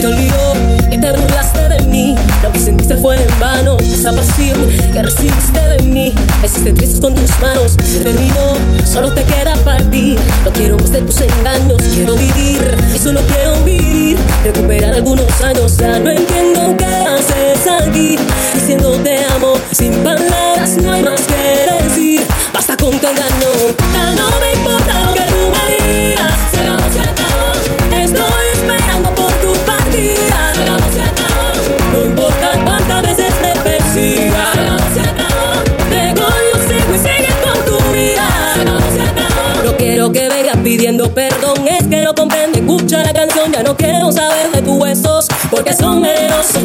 te olvidó, que te burlaste de mí. Lo que sentiste fue en vano, esa pasión que recibiste de mí. Hiciste trizas con tus manos, se terminó, solo te queda partir. No quiero más de tus engaños, quiero vivir, y solo quiero vivir. Recuperar algunos años, ya no que vengas pidiendo perdón. Es que no comprendo. Escucha la canción. Ya no quiero saber de tus huesos. Porque son generosos